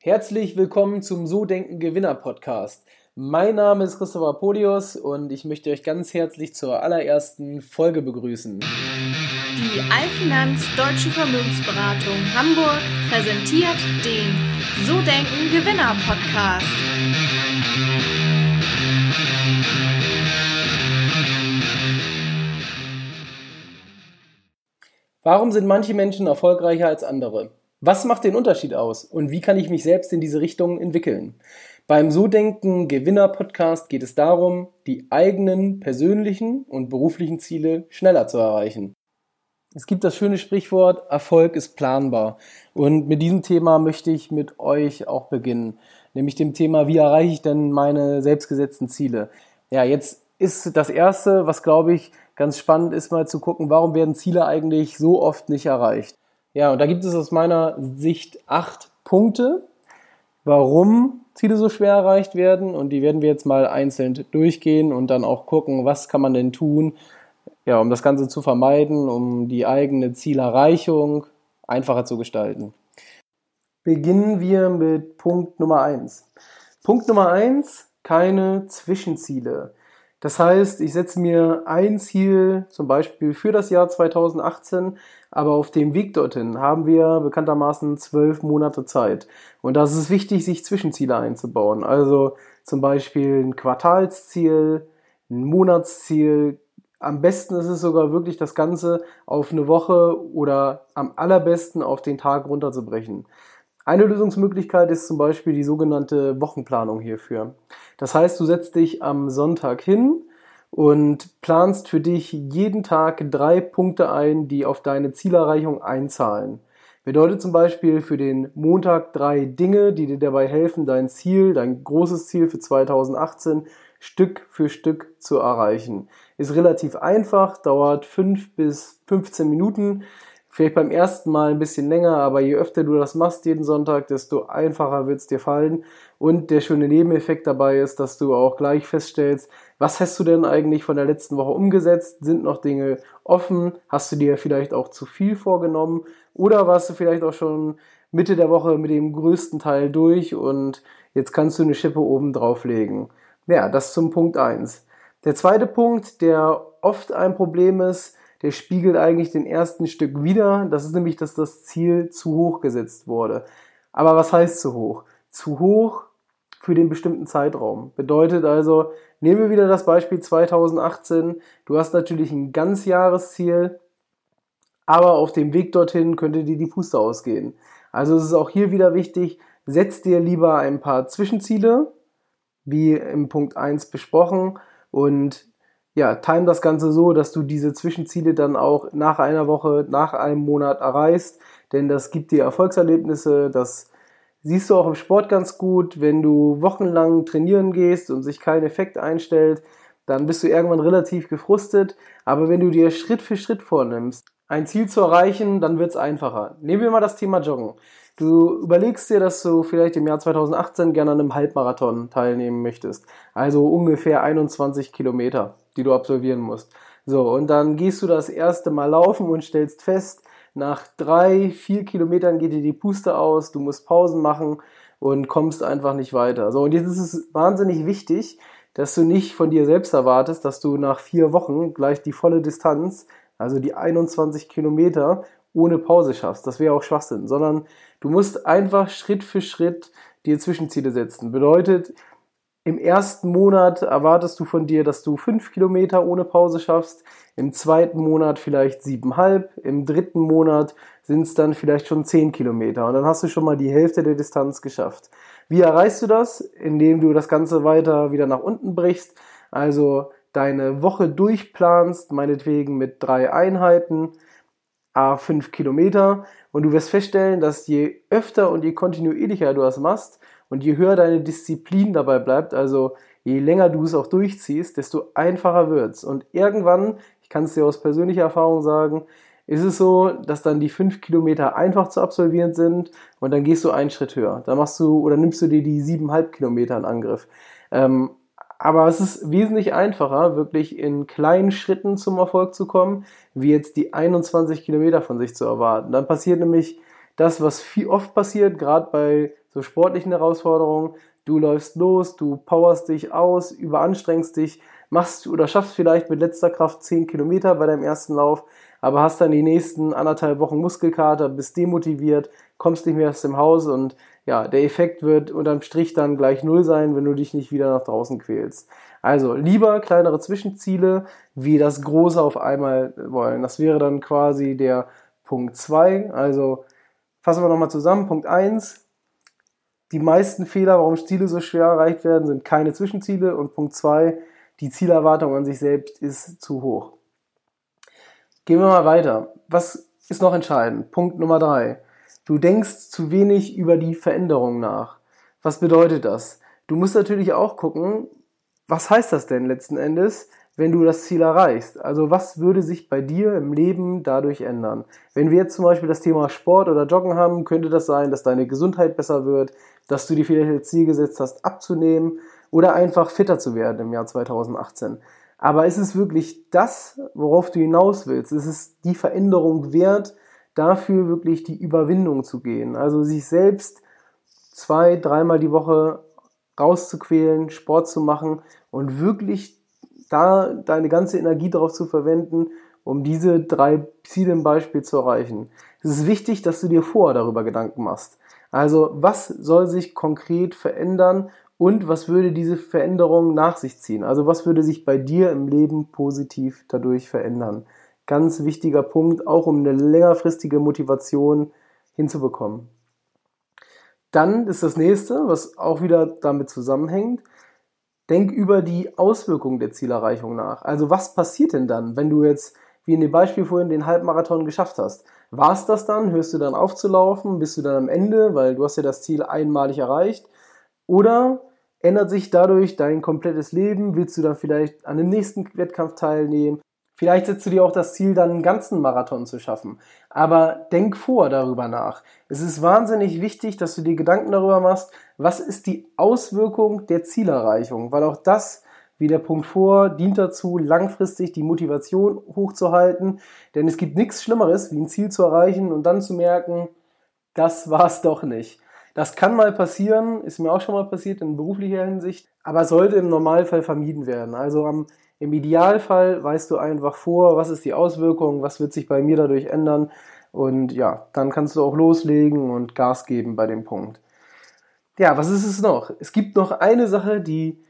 Herzlich willkommen zum So Denken Gewinner Podcast. Mein Name ist Christopher Polios und ich möchte euch ganz herzlich zur allerersten Folge begrüßen. Die Allfinanz Deutsche Vermögensberatung Hamburg präsentiert den So Denken Gewinner Podcast. Warum sind manche Menschen erfolgreicher als andere? Was macht den Unterschied aus und wie kann ich mich selbst in diese Richtung entwickeln? Beim So Denken Gewinner Podcast geht es darum, die eigenen persönlichen und beruflichen Ziele schneller zu erreichen. Es gibt das schöne Sprichwort, Erfolg ist planbar. Und mit diesem Thema möchte ich mit euch auch beginnen. Nämlich dem Thema, wie erreiche ich denn meine selbstgesetzten Ziele? Ja, jetzt ist das erste, was glaube ich ganz spannend ist, mal zu gucken, warum werden Ziele eigentlich so oft nicht erreicht? Ja, und da gibt es aus meiner Sicht acht Punkte, warum Ziele so schwer erreicht werden. Und die werden wir jetzt mal einzeln durchgehen und dann auch gucken, was kann man denn tun, ja, um das Ganze zu vermeiden, um die eigene Zielerreichung einfacher zu gestalten. Beginnen wir mit Punkt Nummer eins. Punkt Nummer eins: keine Zwischenziele. Das heißt, ich setze mir ein Ziel, zum Beispiel für das Jahr 2018, aber auf dem Weg dorthin haben wir bekanntermaßen zwölf Monate Zeit. Und da ist es wichtig, sich Zwischenziele einzubauen. Also zum Beispiel ein Quartalsziel, ein Monatsziel. Am besten ist es sogar wirklich, das Ganze auf eine Woche oder am allerbesten auf den Tag runterzubrechen. Eine Lösungsmöglichkeit ist zum Beispiel die sogenannte Wochenplanung hierfür. Das heißt, du setzt dich am Sonntag hin und planst für dich jeden Tag drei Punkte ein, die auf deine Zielerreichung einzahlen. Bedeutet zum Beispiel für den Montag drei Dinge, die dir dabei helfen, dein Ziel, dein großes Ziel für 2018 Stück für Stück zu erreichen. Ist relativ einfach, dauert fünf bis 15 Minuten Vielleicht beim ersten Mal ein bisschen länger, aber je öfter du das machst jeden Sonntag, desto einfacher wird es dir fallen. Und der schöne Nebeneffekt dabei ist, dass du auch gleich feststellst, was hast du denn eigentlich von der letzten Woche umgesetzt? Sind noch Dinge offen? Hast du dir vielleicht auch zu viel vorgenommen? Oder warst du vielleicht auch schon Mitte der Woche mit dem größten Teil durch und jetzt kannst du eine Schippe oben drauflegen? Ja, das zum Punkt eins. Der zweite Punkt, der oft ein Problem ist, der spiegelt eigentlich den ersten Stück wieder. Das ist nämlich, dass das Ziel zu hoch gesetzt wurde. Aber was heißt zu hoch? Zu hoch für den bestimmten Zeitraum. Bedeutet also, nehmen wir wieder das Beispiel 2018. Du hast natürlich ein Ganzjahresziel, aber auf dem Weg dorthin könnte dir die Puste ausgehen. Also es ist auch hier wieder wichtig, setz dir lieber ein paar Zwischenziele, wie im Punkt 1 besprochen, und ja, time das Ganze so, dass du diese Zwischenziele dann auch nach einer Woche, nach einem Monat erreichst, denn das gibt dir Erfolgserlebnisse, das siehst du auch im Sport ganz gut, wenn du wochenlang trainieren gehst und sich kein Effekt einstellt, dann bist du irgendwann relativ gefrustet, aber wenn du dir Schritt für Schritt vornimmst, ein Ziel zu erreichen, dann wird es einfacher. Nehmen wir mal das Thema Joggen. Du überlegst dir, dass du vielleicht im Jahr 2018 gerne an einem Halbmarathon teilnehmen möchtest. Also ungefähr 21 Kilometer, die du absolvieren musst. So, und dann gehst du das erste Mal laufen und stellst fest, nach drei, vier Kilometern geht dir die Puste aus, du musst Pausen machen und kommst einfach nicht weiter. So, und jetzt ist es wahnsinnig wichtig, dass du nicht von dir selbst erwartest, dass du nach vier Wochen gleich die volle Distanz, also die 21 Kilometer, ohne Pause schaffst. Das wäre auch Schwachsinn, sondern du musst einfach Schritt für Schritt dir Zwischenziele setzen. Bedeutet, im ersten Monat erwartest du von dir, dass du fünf Kilometer ohne Pause schaffst. Im zweiten Monat vielleicht siebenhalb. Im dritten Monat sind es dann vielleicht schon zehn Kilometer. Und dann hast du schon mal die Hälfte der Distanz geschafft. Wie erreichst du das? Indem du das Ganze weiter wieder nach unten brichst. Also deine Woche durchplanst, meinetwegen mit drei Einheiten a 5 Kilometer und du wirst feststellen, dass je öfter und je kontinuierlicher du das machst und je höher deine Disziplin dabei bleibt, also je länger du es auch durchziehst, desto einfacher wird's. Und irgendwann, ich kann es dir aus persönlicher Erfahrung sagen, ist es so, dass dann die 5 Kilometer einfach zu absolvieren sind und dann gehst du einen Schritt höher. Dann machst du oder nimmst du dir die 7,5 Kilometer in Angriff. Ähm, aber es ist wesentlich einfacher, wirklich in kleinen Schritten zum Erfolg zu kommen, wie jetzt die 21 Kilometer von sich zu erwarten. Dann passiert nämlich das, was viel oft passiert, gerade bei so sportlichen Herausforderungen. Du läufst los, du powerst dich aus, überanstrengst dich, machst oder schaffst vielleicht mit letzter Kraft 10 Kilometer bei deinem ersten Lauf, aber hast dann die nächsten anderthalb Wochen Muskelkater, bist demotiviert, kommst nicht mehr aus dem Haus und ja, der Effekt wird unterm Strich dann gleich null sein, wenn du dich nicht wieder nach draußen quälst. Also lieber kleinere Zwischenziele, wie das große auf einmal wollen. Das wäre dann quasi der Punkt 2. Also fassen wir nochmal zusammen. Punkt 1. Die meisten Fehler, warum Ziele so schwer erreicht werden, sind keine Zwischenziele. Und Punkt 2. Die Zielerwartung an sich selbst ist zu hoch. Gehen wir mal weiter. Was ist noch entscheidend? Punkt Nummer 3. Du denkst zu wenig über die Veränderung nach. Was bedeutet das? Du musst natürlich auch gucken, was heißt das denn letzten Endes, wenn du das Ziel erreichst? Also was würde sich bei dir im Leben dadurch ändern? Wenn wir jetzt zum Beispiel das Thema Sport oder Joggen haben, könnte das sein, dass deine Gesundheit besser wird, dass du dir vielleicht das Ziel gesetzt hast, abzunehmen oder einfach fitter zu werden im Jahr 2018. Aber ist es wirklich das, worauf du hinaus willst? Ist es die Veränderung wert, dafür wirklich die Überwindung zu gehen. Also sich selbst zwei, dreimal die Woche rauszuquälen, Sport zu machen und wirklich da deine ganze Energie darauf zu verwenden, um diese drei Ziele im Beispiel zu erreichen. Es ist wichtig, dass du dir vorher darüber Gedanken machst. Also was soll sich konkret verändern und was würde diese Veränderung nach sich ziehen? Also was würde sich bei dir im Leben positiv dadurch verändern? Ganz wichtiger Punkt, auch um eine längerfristige Motivation hinzubekommen. Dann ist das nächste, was auch wieder damit zusammenhängt. Denk über die Auswirkungen der Zielerreichung nach. Also was passiert denn dann, wenn du jetzt, wie in dem Beispiel vorhin, den Halbmarathon geschafft hast? War es das dann? Hörst du dann auf zu laufen? Bist du dann am Ende, weil du hast ja das Ziel einmalig erreicht? Oder ändert sich dadurch dein komplettes Leben? Willst du dann vielleicht an dem nächsten Wettkampf teilnehmen? Vielleicht setzt du dir auch das Ziel, dann einen ganzen Marathon zu schaffen. Aber denk vor darüber nach. Es ist wahnsinnig wichtig, dass du dir Gedanken darüber machst, was ist die Auswirkung der Zielerreichung, weil auch das, wie der Punkt vor, dient dazu, langfristig die Motivation hochzuhalten. Denn es gibt nichts Schlimmeres, wie ein Ziel zu erreichen und dann zu merken, das war's doch nicht. Das kann mal passieren, ist mir auch schon mal passiert in beruflicher Hinsicht, aber sollte im Normalfall vermieden werden. Also am im Idealfall weißt du einfach vor, was ist die Auswirkung, was wird sich bei mir dadurch ändern und ja, dann kannst du auch loslegen und Gas geben bei dem Punkt. Ja, was ist es noch? Es gibt noch eine Sache, die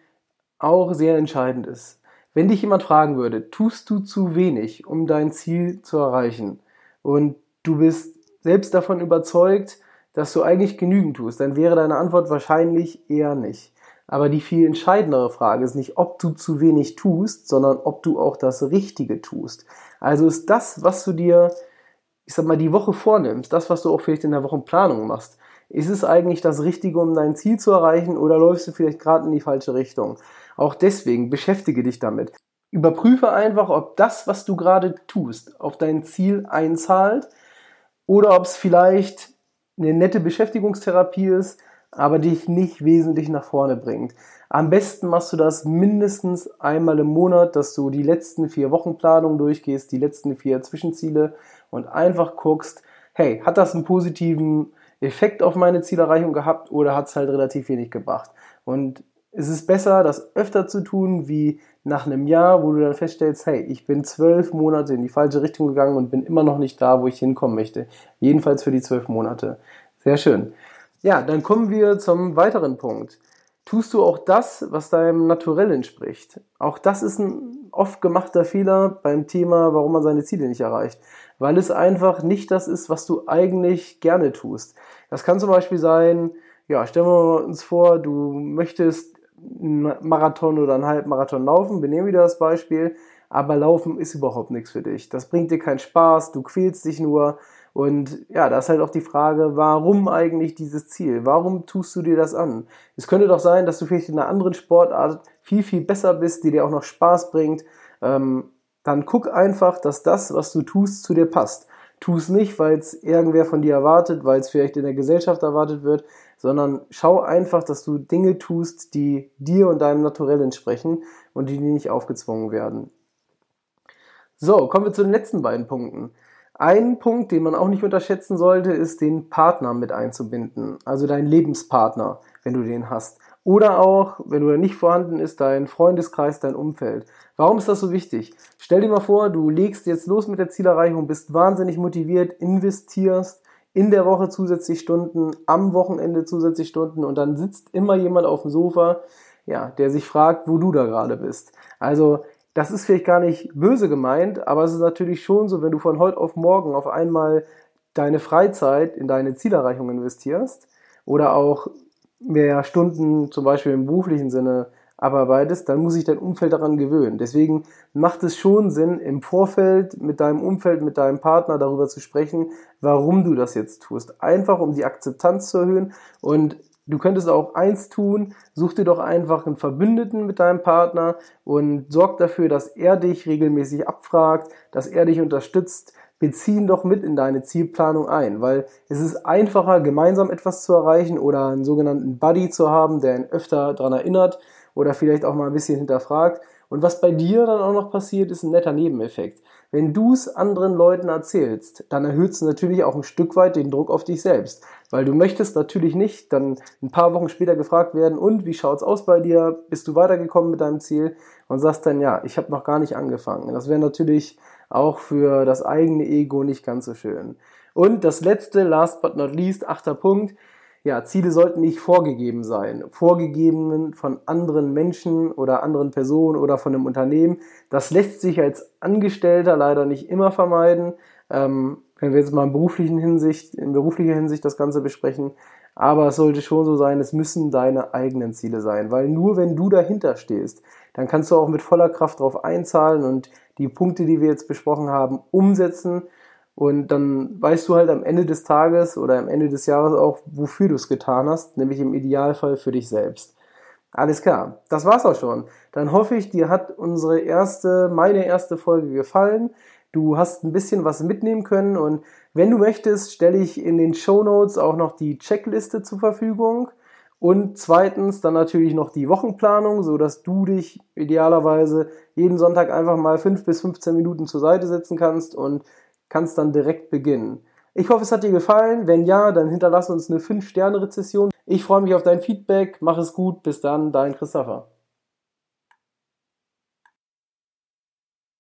auch sehr entscheidend ist. Wenn dich jemand fragen würde, tust du zu wenig, um dein Ziel zu erreichen und du bist selbst davon überzeugt, dass du eigentlich genügend tust, dann wäre deine Antwort wahrscheinlich eher nicht. Aber die viel entscheidendere Frage ist nicht, ob du zu wenig tust, sondern ob du auch das Richtige tust. Also ist das, was du dir, ich sag mal, die Woche vornimmst, das, was du auch vielleicht in der Wochenplanung machst, ist es eigentlich das Richtige, um dein Ziel zu erreichen oder läufst du vielleicht gerade in die falsche Richtung? Auch deswegen beschäftige dich damit. Überprüfe einfach, ob das, was du gerade tust, auf dein Ziel einzahlt oder ob es vielleicht eine nette Beschäftigungstherapie ist, aber dich nicht wesentlich nach vorne bringt. Am besten machst du das mindestens einmal im Monat, dass du die letzten vier Wochenplanungen durchgehst, die letzten vier Zwischenziele und einfach guckst, hey, hat das einen positiven Effekt auf meine Zielerreichung gehabt oder hat es halt relativ wenig gebracht? Und es ist besser, das öfter zu tun, wie nach einem Jahr, wo du dann feststellst, hey, ich bin zwölf Monate in die falsche Richtung gegangen und bin immer noch nicht da, wo ich hinkommen möchte. Jedenfalls für die zwölf Monate. Sehr schön. Ja, dann kommen wir zum weiteren Punkt. Tust du auch das, was deinem Naturell entspricht? Auch das ist ein oft gemachter Fehler beim Thema, warum man seine Ziele nicht erreicht. Weil es einfach nicht das ist, was du eigentlich gerne tust. Das kann zum Beispiel sein, ja, stellen wir uns vor, du möchtest einen Marathon oder einen Halbmarathon laufen. Wir nehmen wieder das Beispiel. Aber Laufen ist überhaupt nichts für dich. Das bringt dir keinen Spaß, du quälst dich nur und ja, da ist halt auch die Frage, warum eigentlich dieses Ziel? Warum tust du dir das an? Es könnte doch sein, dass du vielleicht in einer anderen Sportart viel, viel besser bist, die dir auch noch Spaß bringt. Ähm, dann guck einfach, dass das, was du tust, zu dir passt. Tu es nicht, weil es irgendwer von dir erwartet, weil es vielleicht in der Gesellschaft erwartet wird, sondern schau einfach, dass du Dinge tust, die dir und deinem Naturell entsprechen und die dir nicht aufgezwungen werden. So, kommen wir zu den letzten beiden Punkten. Ein Punkt, den man auch nicht unterschätzen sollte, ist den Partner mit einzubinden, also deinen Lebenspartner, wenn du den hast. Oder auch, wenn du nicht vorhanden ist, dein Freundeskreis, dein Umfeld. Warum ist das so wichtig? Stell dir mal vor, du legst jetzt los mit der Zielerreichung, bist wahnsinnig motiviert, investierst in der Woche zusätzlich Stunden, am Wochenende zusätzlich Stunden und dann sitzt immer jemand auf dem Sofa, ja, der sich fragt, wo du da gerade bist. Also das ist vielleicht gar nicht böse gemeint, aber es ist natürlich schon so, wenn du von heute auf morgen auf einmal deine Freizeit in deine Zielerreichung investierst oder auch mehr Stunden zum Beispiel im beruflichen Sinne abarbeitest, dann muss sich dein Umfeld daran gewöhnen. Deswegen macht es schon Sinn, im Vorfeld mit deinem Umfeld, mit deinem Partner darüber zu sprechen, warum du das jetzt tust. Einfach um die Akzeptanz zu erhöhen und Du könntest auch eins tun, such dir doch einfach einen Verbündeten mit deinem Partner und sorg dafür, dass er dich regelmäßig abfragt, dass er dich unterstützt. Bezieh ihn doch mit in deine Zielplanung ein, weil es ist einfacher, gemeinsam etwas zu erreichen oder einen sogenannten Buddy zu haben, der ihn öfter daran erinnert oder vielleicht auch mal ein bisschen hinterfragt. Und was bei dir dann auch noch passiert, ist ein netter Nebeneffekt. Wenn du es anderen Leuten erzählst, dann erhöht es natürlich auch ein Stück weit den Druck auf dich selbst. Weil du möchtest natürlich nicht dann ein paar Wochen später gefragt werden, und wie schaut's aus bei dir? Bist du weitergekommen mit deinem Ziel? Und sagst dann, ja, ich habe noch gar nicht angefangen. Das wäre natürlich auch für das eigene Ego nicht ganz so schön. Und das letzte, last but not least, achter Punkt, ja, Ziele sollten nicht vorgegeben sein. Vorgegeben von anderen Menschen oder anderen Personen oder von einem Unternehmen. Das lässt sich als Angestellter leider nicht immer vermeiden. Ähm, wenn wir jetzt mal in, beruflichen Hinsicht, in beruflicher Hinsicht das Ganze besprechen. Aber es sollte schon so sein, es müssen deine eigenen Ziele sein. Weil nur wenn du dahinter stehst, dann kannst du auch mit voller Kraft darauf einzahlen und die Punkte, die wir jetzt besprochen haben, umsetzen und dann weißt du halt am Ende des Tages oder am Ende des Jahres auch, wofür du es getan hast, nämlich im Idealfall für dich selbst. Alles klar, das war's auch schon. Dann hoffe ich, dir hat unsere erste, meine erste Folge gefallen. Du hast ein bisschen was mitnehmen können und wenn du möchtest, stelle ich in den Show Notes auch noch die Checkliste zur Verfügung. Und zweitens dann natürlich noch die Wochenplanung, so dass du dich idealerweise jeden Sonntag einfach mal fünf bis 15 Minuten zur Seite setzen kannst und kannst dann direkt beginnen. Ich hoffe, es hat dir gefallen. Wenn ja, dann hinterlass uns eine 5-Sterne-Rezession. Ich freue mich auf dein Feedback. Mach es gut. Bis dann, dein Christopher.